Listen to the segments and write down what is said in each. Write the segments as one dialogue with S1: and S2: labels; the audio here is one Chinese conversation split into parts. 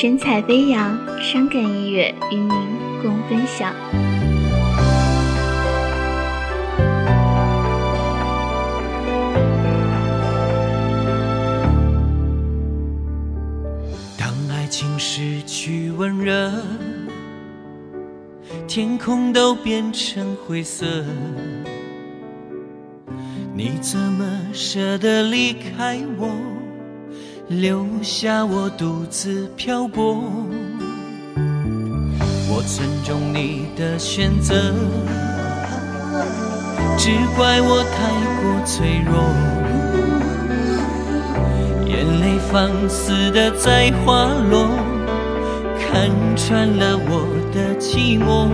S1: 神采飞扬，伤感音乐与您共分享。
S2: 当爱情失去温热，天空都变成灰色，你怎么舍得离开我？留下我独自漂泊，我尊重你的选择，只怪我太过脆弱，眼泪放肆的在滑落，看穿了我的寂寞。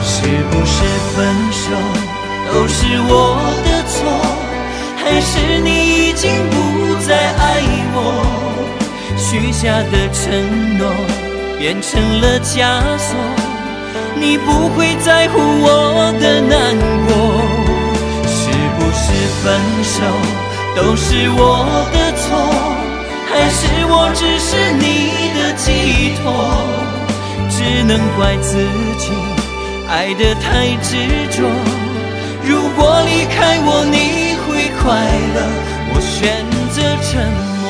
S2: 是不是分手都是我的错？是你已经不再爱我，许下的承诺变成了枷锁，你不会在乎我的难过。是不是分手都是我的错？还是我只是你的寄托？只能怪自己爱得太执着。如果离开我，你。快乐，我选择沉默。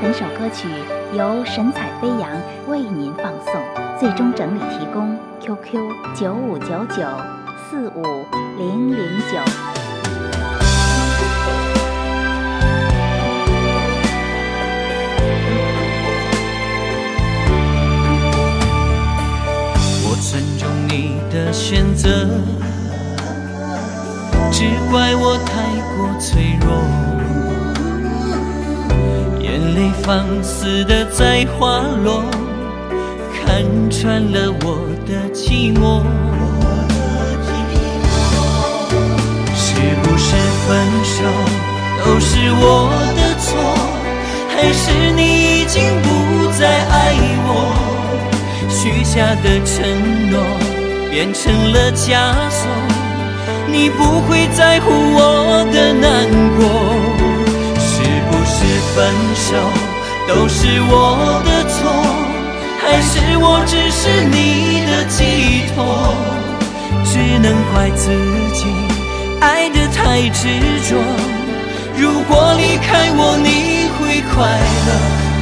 S3: 本首歌曲由神采飞扬为您放送，最终整理提供 QQ 九五九九四五零零九。
S2: 我尊重你的选择。只怪我太过脆弱，眼泪放肆的在滑落，看穿了我的寂寞。是不是分手都是我的错？还是你已经不再爱我？许下的承诺变成了枷锁。你不会在乎我的难过，是不是分手都是我的错？还是我只是你的寄托？只能怪自己爱得太执着。如果离开我你会快乐，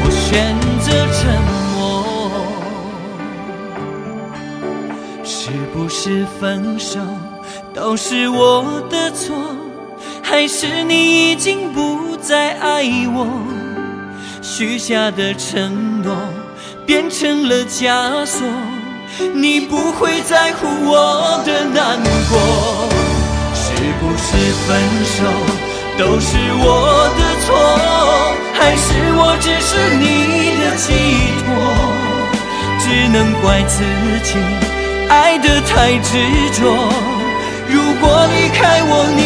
S2: 我选择沉默。是不是分手？都是我的错，还是你已经不再爱我？许下的承诺变成了枷锁，你不会在乎我的难过。是不是分手都是我的错，还是我只是你的寄托？只能怪自己爱得太执着。如果离开我，你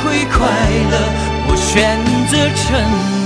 S2: 会快乐。我选择沉默。